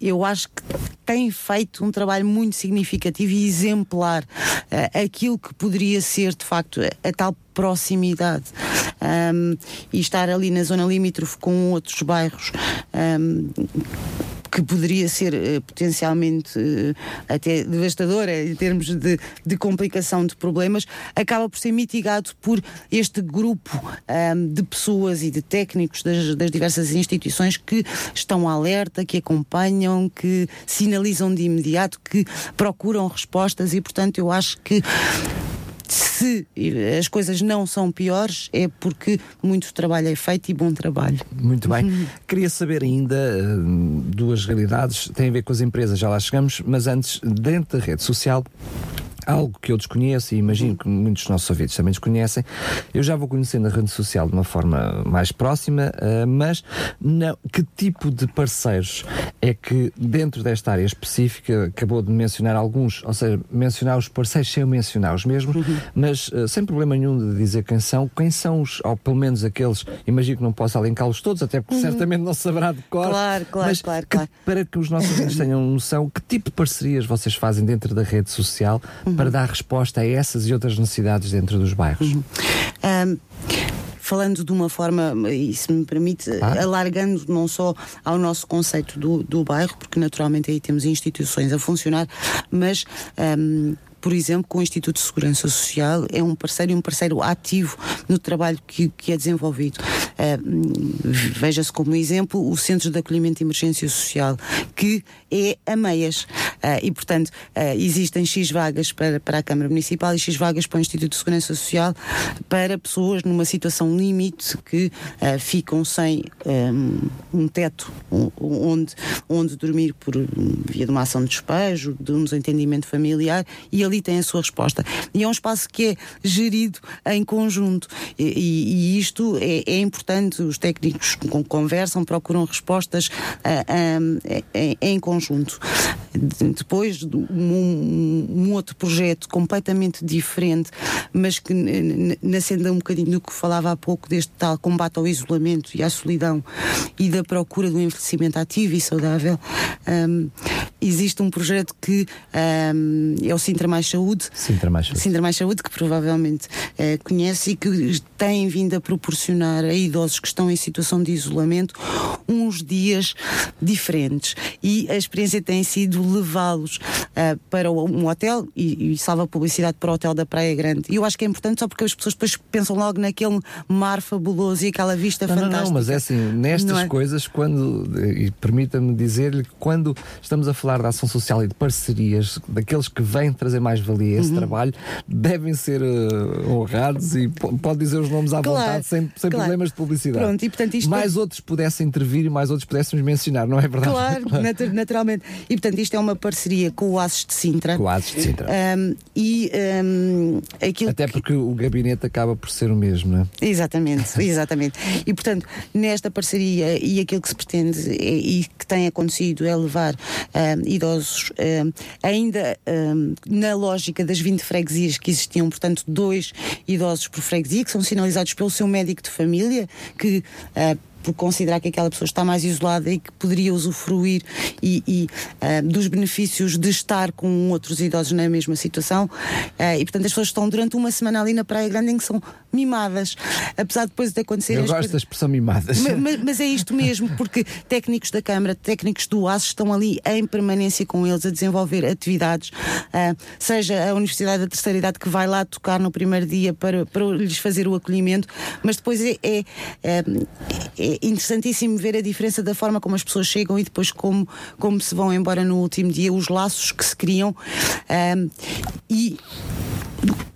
Speaker 2: eu acho que tem feito um trabalho muito significativo e exemplar uh, aquilo que poderia ser de facto a tal proximidade um, e estar ali na zona limítrofe com outros bairros. Um, que poderia ser uh, potencialmente uh, até devastadora em termos de, de, complicação de problemas, acaba por ser mitigado por este grupo um, de pessoas e de técnicos das, das, diversas instituições que estão alerta, que acompanham, que sinalizam de imediato, que procuram respostas e, portanto, eu acho que se as coisas não são piores, é porque muito trabalho é feito e bom trabalho.
Speaker 1: Muito bem. Uhum. Queria saber ainda uh, duas realidades, tem a ver com as empresas, já lá chegamos, mas antes, dentro da rede social, algo que eu desconheço e imagino que muitos dos nossos ouvintes também desconhecem, eu já vou conhecendo a rede social de uma forma mais próxima, uh, mas não, que tipo de parceiros é que dentro desta área específica, acabou de mencionar alguns, ou seja, mencionar os parceiros sem mencionar os mesmos, uhum. mas uh, sem problema nenhum de dizer quem são, quem são os, ou pelo menos aqueles, imagino que não posso alencá-los todos, até porque uhum. certamente não saberá de cor.
Speaker 2: Claro, claro,
Speaker 1: mas
Speaker 2: claro,
Speaker 1: que,
Speaker 2: claro.
Speaker 1: Para que os nossos ouvintes tenham noção, que tipo de parcerias vocês fazem dentro da rede social uhum uhum. para dar resposta a essas e outras necessidades dentro dos bairros? Uhum.
Speaker 2: Um falando de uma forma, e se me permite, ah. alargando não só ao nosso conceito do, do bairro, porque naturalmente aí temos instituições a funcionar, mas um, por exemplo, com o Instituto de Segurança Social, é um parceiro e um parceiro ativo no trabalho que, que é desenvolvido. Uh, Veja-se como exemplo o Centro de Acolhimento e Emergência Social, que é a meias. Uh, e, portanto, uh, existem X vagas para, para a Câmara Municipal e X vagas para o Instituto de Segurança Social para pessoas numa situação limite que ficam sem um, um teto onde, onde dormir por via de uma ação de despejo, de um desentendimento familiar e ali tem a sua resposta. E é um espaço que é gerido em conjunto. E, e isto é, é, importante, os técnicos conversam, procuram respostas uh, em, em conjunto. Depois, um, um, outro projeto completamente diferente, mas que nascendo um bocadinho do que falava há pouco, deste tal combate ao isolamento e à solidão e da procura do envelhecimento ativo e saudável, um, existe um projeto que um, é o Sintra Mais Saúde.
Speaker 1: Sintra Mais Saúde.
Speaker 2: Sintra Mais Saúde, que provavelmente uh, conhece e que tem vindo a proporcionar a idosos que estão em situação de isolamento uns dias diferentes. E a experiência tem sido levá-los uh, para um hotel e, e salva publicidade para o hotel da Praia Grande. E eu acho que é importante só porque as pessoas depois pensam logo naquele mar fabuloso e aquela vista
Speaker 1: não,
Speaker 2: fantástica.
Speaker 1: Não, não, mas é assim, nestas é? coisas, quando, e permita-me dizer-lhe quando estamos a falar da ação social e de parcerias, daqueles que vêm trazer mais valia a esse uhum. trabalho, devem ser uh, honrados e pode dizer os nomes à claro, vontade, sem, sem claro. problemas de publicidade. Pronto, e, portanto, isto mais é... outros pudessem intervir e mais outros pudéssemos mencionar, não é verdade?
Speaker 2: Claro, naturalmente. E portanto, isto é uma parceria com o Aces de Sintra.
Speaker 1: Com o Aces de Sintra.
Speaker 2: Um, e um,
Speaker 1: aquilo Até porque que... o gabinete acaba por ser o mesmo, não é?
Speaker 2: Exatamente, exatamente. E portanto, nesta parceria e aquilo que se pretende é, e que tem acontecido é levar um, idosos ainda na lógica das 20 freguesias que existiam, portanto, dois idosos por freguesia, que são sinalizados pelo seu médico de família, que por considerar que aquela pessoa está mais isolada e que poderia usufruir e, e uh, dos benefícios de estar com outros idosos na mesma situação. Uh, e portanto as pessoas estão durante uma semana ali na Praia Grande em que são mimadas. Apesar de depois de acontecer.
Speaker 1: Eu gosto da expressão mimadas.
Speaker 2: Mas, mas, mas, é isto mesmo, porque técnicos da Câmara, técnicos do AS estão ali em permanência com eles a desenvolver atividades, uh, seja a Universidade da Terceira Idade que vai lá tocar no primeiro dia para, para lhes fazer o acolhimento, mas depois é, é, é, é interessantíssimo ver a diferença da forma como as pessoas chegam e depois como, como se vão embora no último dia, os laços que se criam. Um, e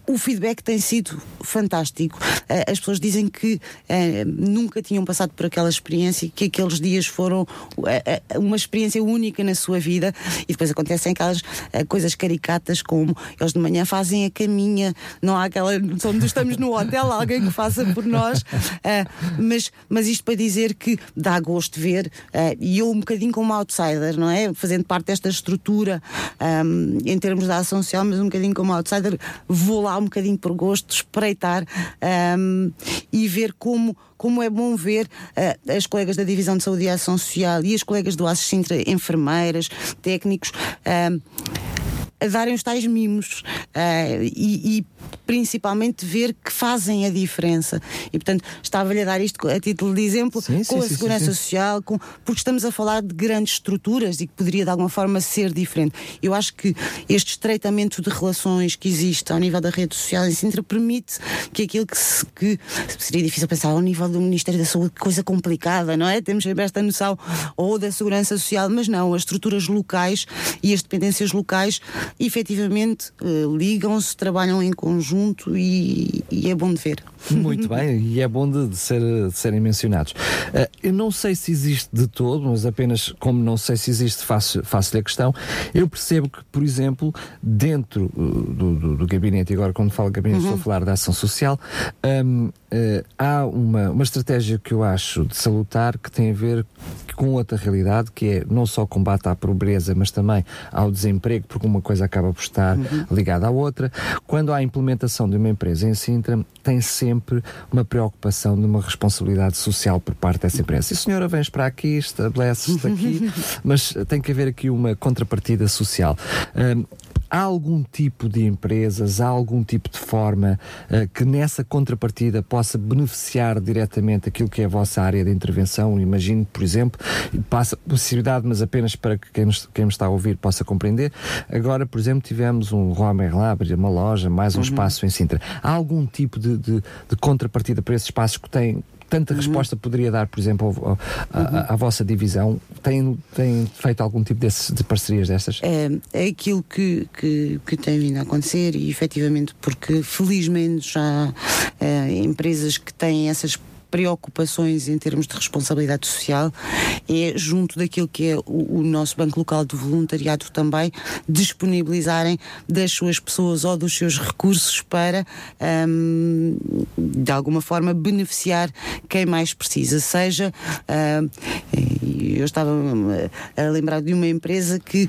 Speaker 2: o feedback tem sido fantástico. Eh, as pessoas dizem que eh, nunca tinham passado por aquela experiência e que aqueles dias foram eh, uma experiência única na sua vida. E depois acontecem aquelas coisas caricatas como eles de manhã fazem a caminha, não há aquela. Onde estamos no hotel, alguém que faça por nós. mas, mas isto para dizer que dá gosto ver, e eu um bocadinho como outsider, não é? Fazendo parte desta estrutura um, em termos da ação social, mas um bocadinho como outsider, vou lá um bocadinho por gosto, espreitar um, e ver como como é bom ver uh, as colegas da Divisão de Saúde e Ação Social e as colegas do ASES Sintra, enfermeiras, técnicos, uh, a darem os tais mimos uh, e, e, principalmente ver que fazem a diferença. E portanto, estava-lhe a dar isto a título de exemplo sim, com sim, a segurança sim, social, com, porque estamos a falar de grandes estruturas e que poderia de alguma forma ser diferente. Eu acho que este estreitamento de relações que existe ao nível da rede social em Sintra permite que aquilo que, se, que seria difícil pensar ao nível do Ministério da Saúde, coisa complicada, não é? Temos sempre esta noção, ou da segurança social, mas não, as estruturas locais e as dependências locais efetivamente uh, ligam-se, trabalham em conjunto e, e, é bom de ver.
Speaker 1: Muito bem, e é bom de, de, ser, de serem mencionados. Uh, eu não sei se existe de todo, mas apenas como não sei se existe, faço-lhe faço a questão. Eu percebo que, por exemplo, dentro uh, do, do, do, gabinete, agora quando falo gabinete uhum. estou a falar da ação social, um, Uh, há uma, uma estratégia que eu acho de salutar que tem a ver com outra realidade, que é não só combate à pobreza, mas também ao desemprego, porque uma coisa acaba por estar uhum. ligada à outra. Quando há a implementação de uma empresa em Sintra, tem sempre uma preocupação de uma responsabilidade social por parte dessa empresa. E a senhora vens para aqui, estabelece-se aqui, mas tem que haver aqui uma contrapartida social. Uh, há algum tipo de empresas, há algum tipo de forma uh, que nessa contrapartida possa beneficiar diretamente aquilo que é a vossa área de intervenção? Imagino, por exemplo, passa possibilidade, mas apenas para que quem nos, quem nos está a ouvir possa compreender. Agora, por exemplo, tivemos um Romer lá, uma loja, mais um uhum. espaço em Sintra. Há algum tipo de, de, de contrapartida para esses espaços que têm tanta uhum. resposta poderia dar, por exemplo, ao, ao, uhum. à, vossa divisão? Tem, tem feito algum tipo desse, de parcerias destas?
Speaker 2: É, é aquilo que, que, que, tem vindo a acontecer e efetivamente porque felizmente já é, empresas que têm essas preocupações em termos de responsabilidade social é junto daquilo que é o, o, nosso Banco Local do Voluntariado também disponibilizarem das suas pessoas ou dos seus recursos para um, de alguma forma beneficiar quem mais precisa, seja uh, eu estava a lembrar de uma empresa que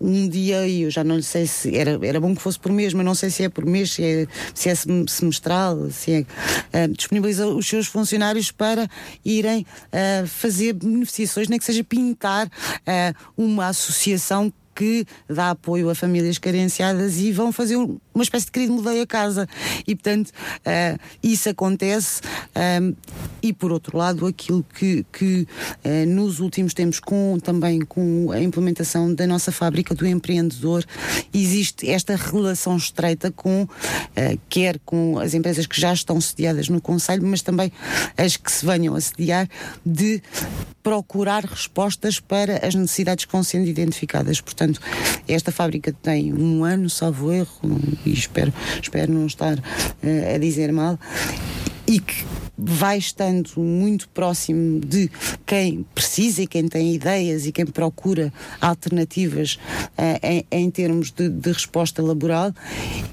Speaker 2: um dia, eu já não sei se era, era bom que fosse por mês, mas não sei se é por mês, se é, se é semestral, se é, disponibiliza os seus funcionários para irem uh, fazer beneficiações, nem que seja pintar uma associação que dá apoio a famílias carenciadas e vão fazer uma espécie de querido mudei a casa. E, portanto, uh, isso acontece. Um, e, por outro lado, aquilo que, que uh, nos últimos tempos, com, também com a implementação da nossa fábrica do empreendedor, existe esta relação estreita com, uh, quer com as empresas que já estão sediadas no Conselho, mas também as que se venham a sediar, de procurar respostas para as necessidades que vão sendo identificadas. Portanto, esta fábrica tem um ano, salvo erro, e espero, espero não estar uh, a dizer mal, e que vai estando muito próximo de quem precisa e quem tem ideias e quem procura alternativas uh, em, em, termos de, de, resposta laboral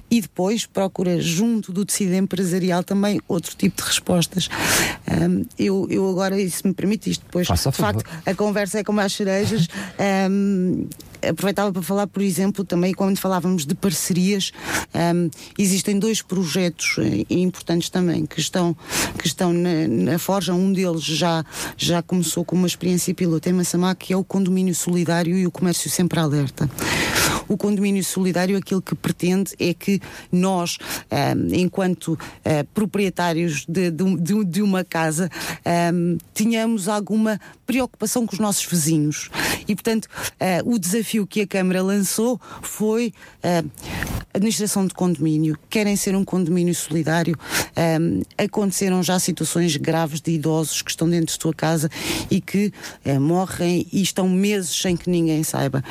Speaker 2: e depois procura junto do tecido empresarial também outro tipo de respostas. Um, eu, eu agora, se me permite isto depois,
Speaker 1: Faça
Speaker 2: de facto, a conversa é como as cerejas. Um, aproveitava para falar, por exemplo, também quando falávamos de parcerias, um, existem dois projetos eh, importantes também que estão, que estão na, na, Forja. Um deles já, já começou com uma experiência piloto em Massamá, que é o condomínio solidário e o comércio sempre alerta. O condomínio solidário aquilo que pretende é que nós, um, enquanto uh, proprietários de, de, de, uma casa, um, tenhamos alguma preocupação com os nossos vizinhos. E, portanto, uh, o desafio que a Câmara lançou foi uh, administração de condomínio. Querem ser um condomínio solidário. Um, aconteceram já situações graves de idosos que estão dentro de sua casa e que uh, morrem e estão meses sem que ninguém saiba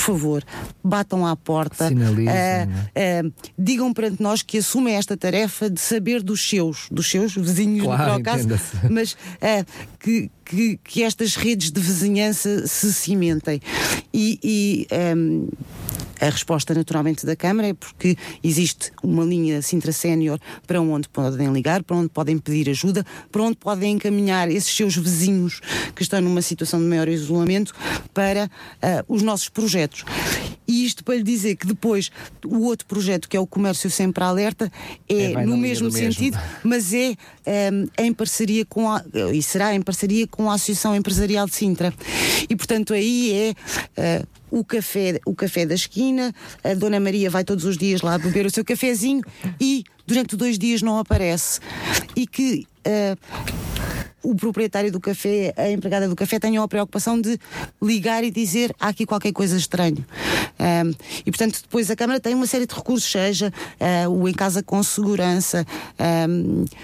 Speaker 2: favor, batam à porta, uh, uh, digam perante nós que assumem esta tarefa de saber dos seus, dos seus vizinhos
Speaker 1: claro,
Speaker 2: no caso, mas uh, que, que, que, estas redes de vizinhança se cimentem. E, e um, a resposta, naturalmente, da Câmara é porque existe uma linha Sintra Sénior para onde podem ligar, para onde podem pedir ajuda, para onde podem encaminhar esses seus vizinhos que estão numa situação de maior isolamento para uh, os nossos projetos. E isto para lhe dizer que depois o outro projeto, que é o Comércio Sempre Alerta, é, é no mesmo sentido, mesmo. mas é um, em parceria com a, e será em parceria com a Associação Empresarial de Sintra. E portanto aí é uh, o café, o café da esquina, a Dona Maria vai todos os dias lá beber o seu cafezinho e durante dois dias não aparece. E que o proprietário do café, a empregada do café tenham a preocupação de ligar e dizer há aqui qualquer coisa estranho. Um, e portanto depois a Câmara tem uma série de recursos, seja uh, o em casa com segurança,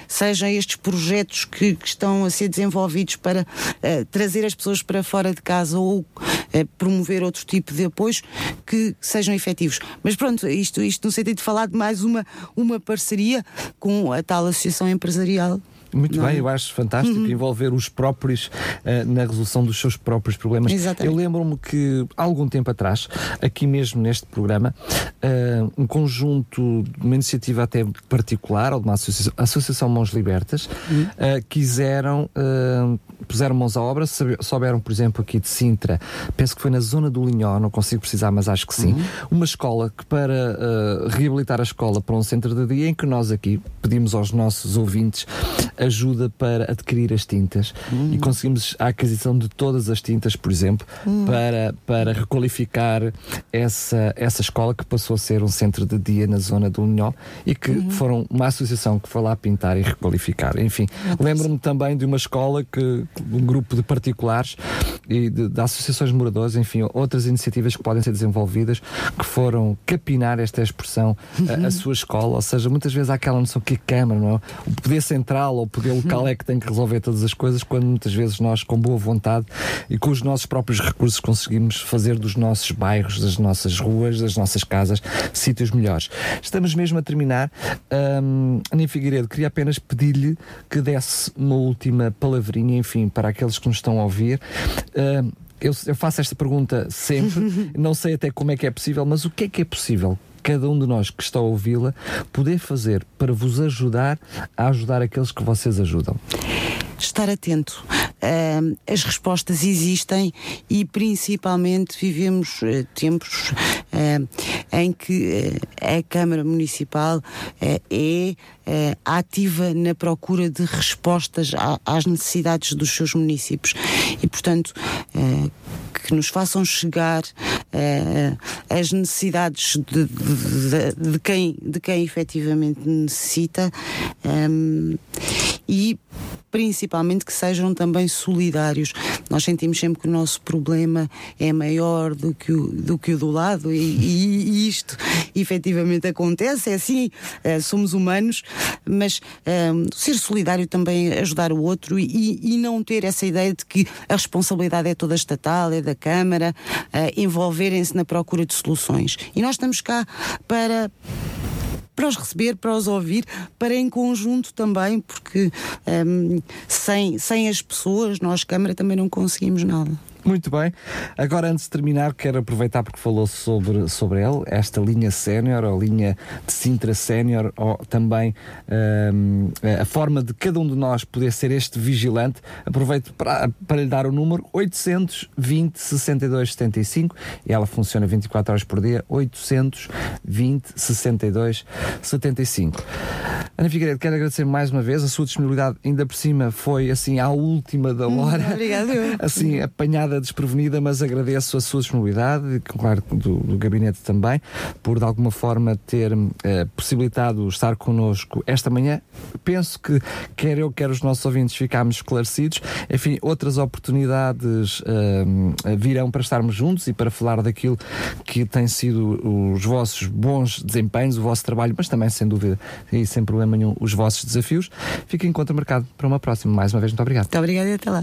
Speaker 2: sejam estes projetos que, que, estão a ser desenvolvidos para uh, trazer as pessoas para fora de casa ou promover outro tipo de apoios que sejam efetivos. Mas pronto, isto, isto no sentido de falar de mais uma, uma parceria com a tal associação empresarial
Speaker 1: muito não. bem, é? eu acho fantástico uhum. envolver os próprios uh, na resolução dos seus próprios problemas.
Speaker 2: Exatamente.
Speaker 1: Eu lembro-me que há algum tempo atrás, aqui mesmo neste programa, uh, um conjunto, uma iniciativa até particular, ou de uma associação, associação Mãos Libertas, uhum. uh, quiseram, puseram mãos à obra, souberam, por exemplo, aqui de Sintra, penso que foi na zona do Linhó, não consigo precisar, mas acho que sim, uhum. uma escola que para reabilitar a escola para um centro de dia, em que nós aqui pedimos aos nossos ouvintes ajuda para adquirir as tintas uhum. e conseguimos a aquisição de todas as tintas, por exemplo, uhum. para, para requalificar essa, essa escola que passou a ser um centro de dia na zona do Unhol e que uhum. foram uma associação que foi lá pintar e requalificar. Enfim, lembro-me também de uma escola que um grupo de particulares e de, de associações de moradores, enfim, outras iniciativas que podem ser desenvolvidas que foram capinar esta expressão a, a uhum. sua escola, ou seja, muitas vezes há aquela noção que a Câmara, não é? o poder central ou poder local é que tem que resolver todas as coisas, quando muitas vezes nós, com boa vontade e com os nossos próprios recursos, conseguimos fazer dos nossos bairros, das nossas ruas, das nossas casas, sítios melhores. Estamos mesmo a terminar. Um, Aninha Figueiredo, queria apenas pedir-lhe que desse uma última palavrinha, enfim, para aqueles que nos estão a ouvir. Um, eu, eu, faço esta pergunta sempre, não sei até como é que é possível, mas o que é que é possível cada um de nós que está a ouvi-la poder fazer para vos ajudar a ajudar aqueles que vocês ajudam?
Speaker 2: Estar atento. Uh, as respostas existem e principalmente vivemos uh, tempos uh, em que a Câmara Municipal é ativa na procura de respostas às necessidades dos seus municípios e, portanto, que nos façam chegar as necessidades de, de, de, quem, de quem efetivamente necessita. Um, e principalmente que sejam também solidários. Nós sentimos sempre que o nosso problema é maior do que o do, que o do lado e, e, isto efetivamente acontece, é assim, uh, somos humanos, mas uh, ser solidário também é ajudar o outro e, e, não ter essa ideia de que a responsabilidade é toda estatal, é da Câmara, uh, envolverem-se na procura de soluções. E nós estamos cá para para os receber, para os ouvir, para em conjunto também, porque um, sem, sem as pessoas, nós, Câmara, também não conseguimos nada.
Speaker 1: Muito bem. Agora, antes de terminar, quero aproveitar porque falou sobre, sobre ele, esta linha sénior, ou linha de Sintra sénior, ou também um, a forma de cada um de nós poder ser este vigilante. Aproveito para, para lhe dar o número 820 62 75 e ela funciona 24 horas por dia. 820 62 75. Ana Figueiredo, quero agradecer mais uma vez a sua disponibilidade, ainda por cima foi assim à última da hum, hora.
Speaker 2: Obrigada.
Speaker 1: assim, apanhada desprevenida, mas agradeço a sua disponibilidade, claro, do, do gabinete também, por de alguma forma ter eh, possibilitado estar connosco esta manhã. Penso que quer eu, quer os nossos ouvintes ficámos esclarecidos. Enfim, outras oportunidades eh, virão para estarmos juntos e para falar daquilo que tem sido os vossos bons desempenhos, o vosso trabalho, mas também, sem dúvida e sem problema nenhum, os vossos desafios. Fiquem em conta marcado para uma próxima. Mais uma vez, muito obrigado.
Speaker 2: Muito obrigada e até lá.